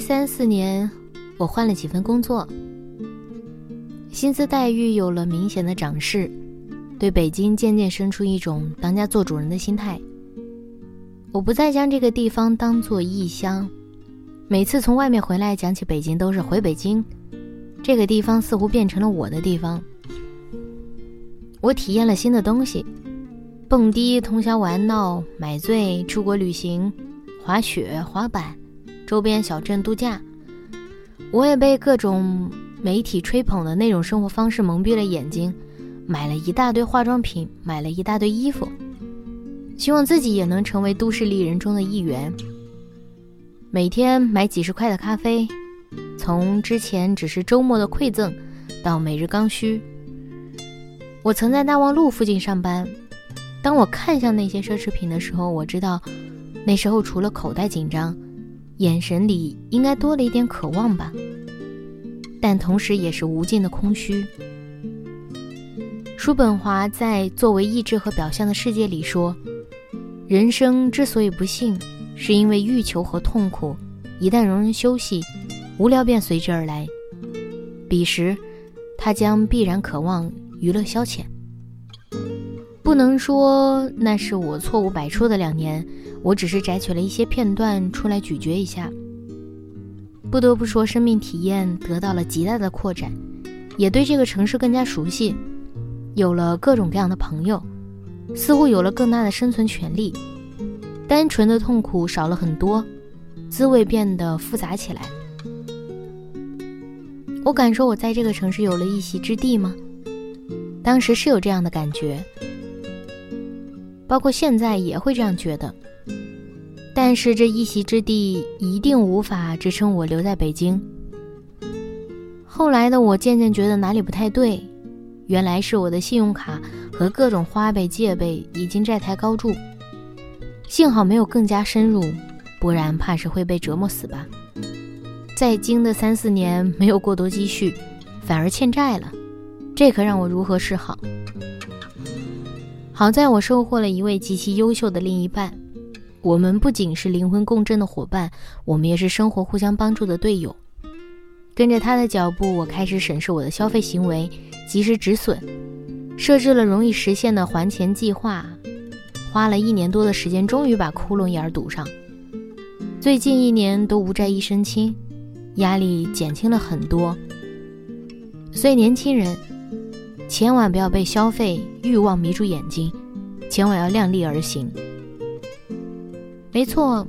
三四年，我换了几份工作，薪资待遇有了明显的涨势，对北京渐渐生出一种当家做主人的心态。我不再将这个地方当做异乡，每次从外面回来讲起北京都是回北京，这个地方似乎变成了我的地方。我体验了新的东西，蹦迪、通宵玩闹、买醉、出国旅行、滑雪、滑板。周边小镇度假，我也被各种媒体吹捧的那种生活方式蒙蔽了眼睛，买了一大堆化妆品，买了一大堆衣服，希望自己也能成为都市丽人中的一员。每天买几十块的咖啡，从之前只是周末的馈赠，到每日刚需。我曾在大望路附近上班，当我看向那些奢侈品的时候，我知道，那时候除了口袋紧张。眼神里应该多了一点渴望吧，但同时也是无尽的空虚。叔本华在《作为意志和表象的世界》里说：“人生之所以不幸，是因为欲求和痛苦一旦容人休息，无聊便随之而来。彼时，他将必然渴望娱乐消遣。”不能说那是我错误百出的两年。我只是摘取了一些片段出来咀嚼一下。不得不说，生命体验得到了极大的扩展，也对这个城市更加熟悉，有了各种各样的朋友，似乎有了更大的生存权利。单纯的痛苦少了很多，滋味变得复杂起来。我敢说，我在这个城市有了一席之地吗？当时是有这样的感觉，包括现在也会这样觉得。但是这一席之地一定无法支撑我留在北京。后来的我渐渐觉得哪里不太对，原来是我的信用卡和各种花呗借呗已经债台高筑。幸好没有更加深入，不然怕是会被折磨死吧。在京的三四年没有过多积蓄，反而欠债了，这可让我如何是好？好在我收获了一位极其优秀的另一半。我们不仅是灵魂共振的伙伴，我们也是生活互相帮助的队友。跟着他的脚步，我开始审视我的消费行为，及时止损，设置了容易实现的还钱计划。花了一年多的时间，终于把窟窿眼儿堵上。最近一年都无债一身轻，压力减轻了很多。所以年轻人，千万不要被消费欲望迷住眼睛，千万要量力而行。没错，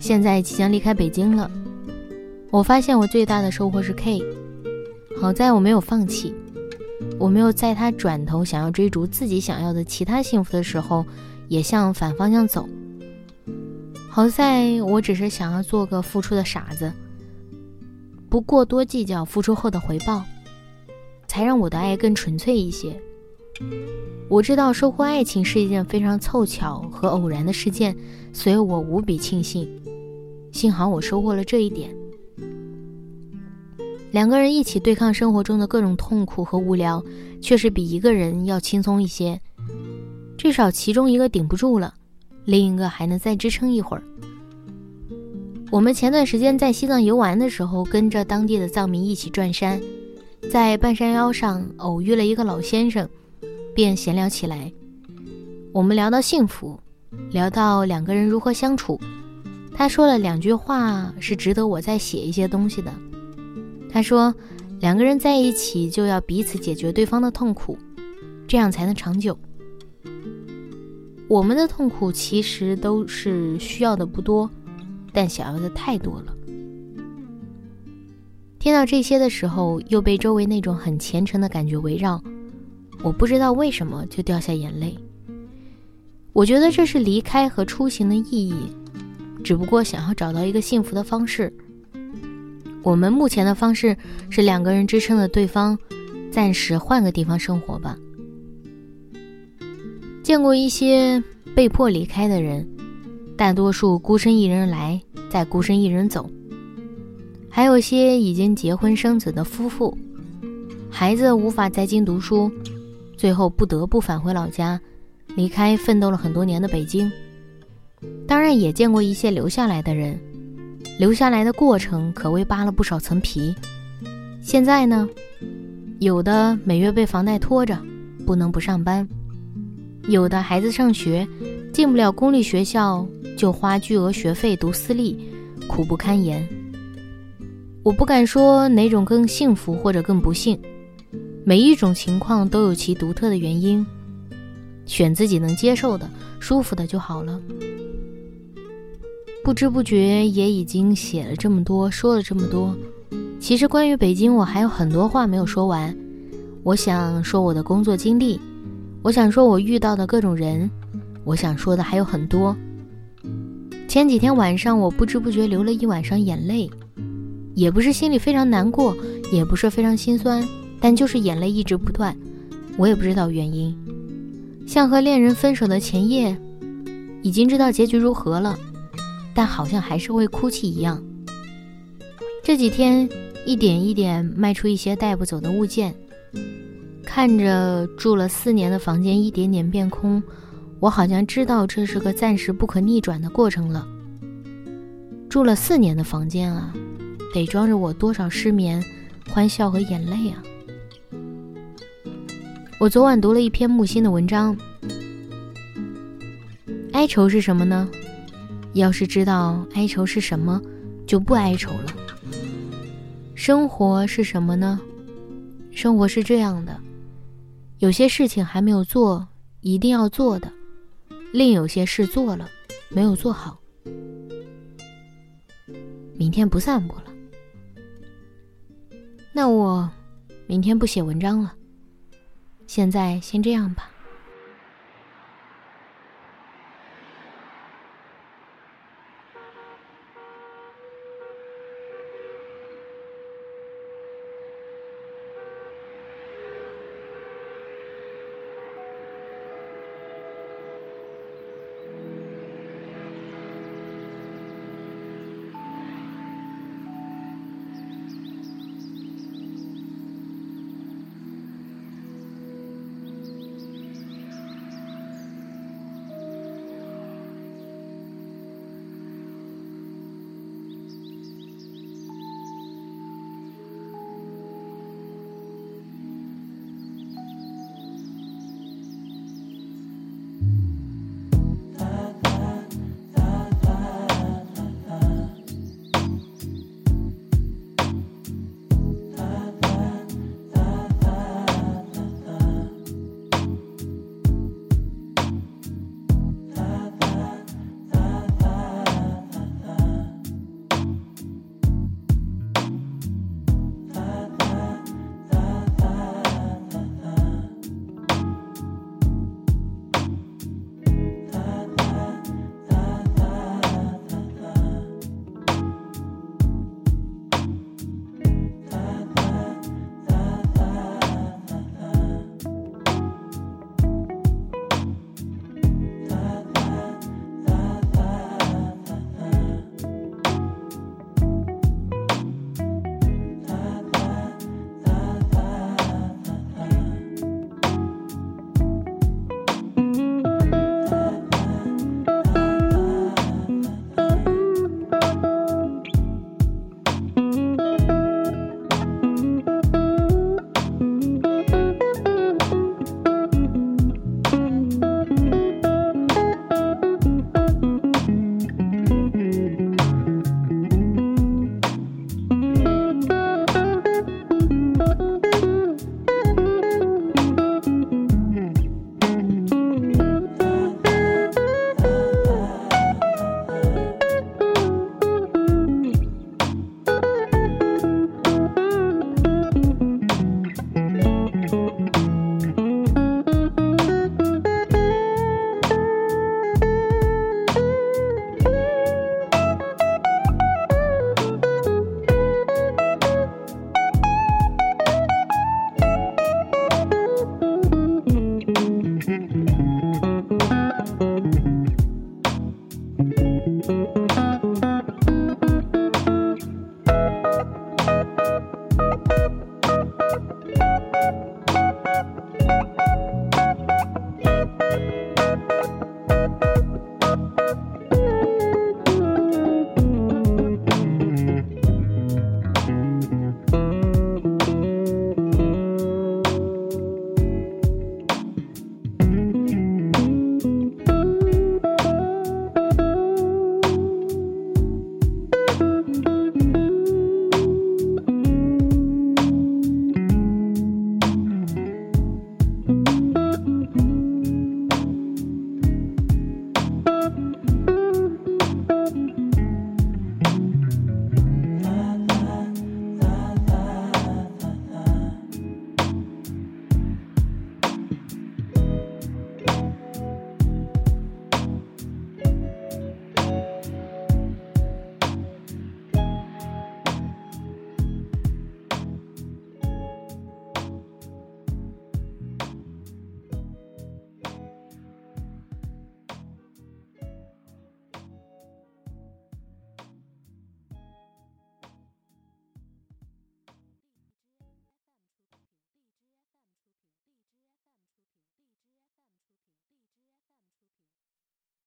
现在即将离开北京了。我发现我最大的收获是 K，好在我没有放弃，我没有在他转头想要追逐自己想要的其他幸福的时候，也向反方向走。好在我只是想要做个付出的傻子，不过多计较付出后的回报，才让我的爱更纯粹一些。我知道收获爱情是一件非常凑巧和偶然的事件，所以我无比庆幸。幸好我收获了这一点。两个人一起对抗生活中的各种痛苦和无聊，确实比一个人要轻松一些。至少其中一个顶不住了，另一个还能再支撑一会儿。我们前段时间在西藏游玩的时候，跟着当地的藏民一起转山，在半山腰上偶遇了一个老先生。便闲聊起来，我们聊到幸福，聊到两个人如何相处。他说了两句话是值得我再写一些东西的。他说，两个人在一起就要彼此解决对方的痛苦，这样才能长久。我们的痛苦其实都是需要的不多，但想要的太多了。听到这些的时候，又被周围那种很虔诚的感觉围绕。我不知道为什么就掉下眼泪。我觉得这是离开和出行的意义，只不过想要找到一个幸福的方式。我们目前的方式是两个人支撑着对方，暂时换个地方生活吧。见过一些被迫离开的人，大多数孤身一人来，再孤身一人走。还有些已经结婚生子的夫妇，孩子无法在京读书，最后不得不返回老家，离开奋斗了很多年的北京。当然，也见过一些留下来的人，留下来的过程可谓扒了不少层皮。现在呢，有的每月被房贷拖着，不能不上班；有的孩子上学，进不了公立学校，就花巨额学费读私立，苦不堪言。我不敢说哪种更幸福或者更不幸，每一种情况都有其独特的原因，选自己能接受的、舒服的就好了。不知不觉也已经写了这么多，说了这么多。其实关于北京，我还有很多话没有说完。我想说我的工作经历，我想说我遇到的各种人，我想说的还有很多。前几天晚上，我不知不觉流了一晚上眼泪。也不是心里非常难过，也不是非常心酸，但就是眼泪一直不断，我也不知道原因。像和恋人分手的前夜，已经知道结局如何了，但好像还是会哭泣一样。这几天一点一点卖出一些带不走的物件，看着住了四年的房间一点点变空，我好像知道这是个暂时不可逆转的过程了。住了四年的房间啊！得装着我多少失眠、欢笑和眼泪啊！我昨晚读了一篇木心的文章。哀愁是什么呢？要是知道哀愁是什么，就不哀愁了。生活是什么呢？生活是这样的：有些事情还没有做，一定要做的；另有些事做了，没有做好。明天不散步了。那我明天不写文章了。现在先这样吧。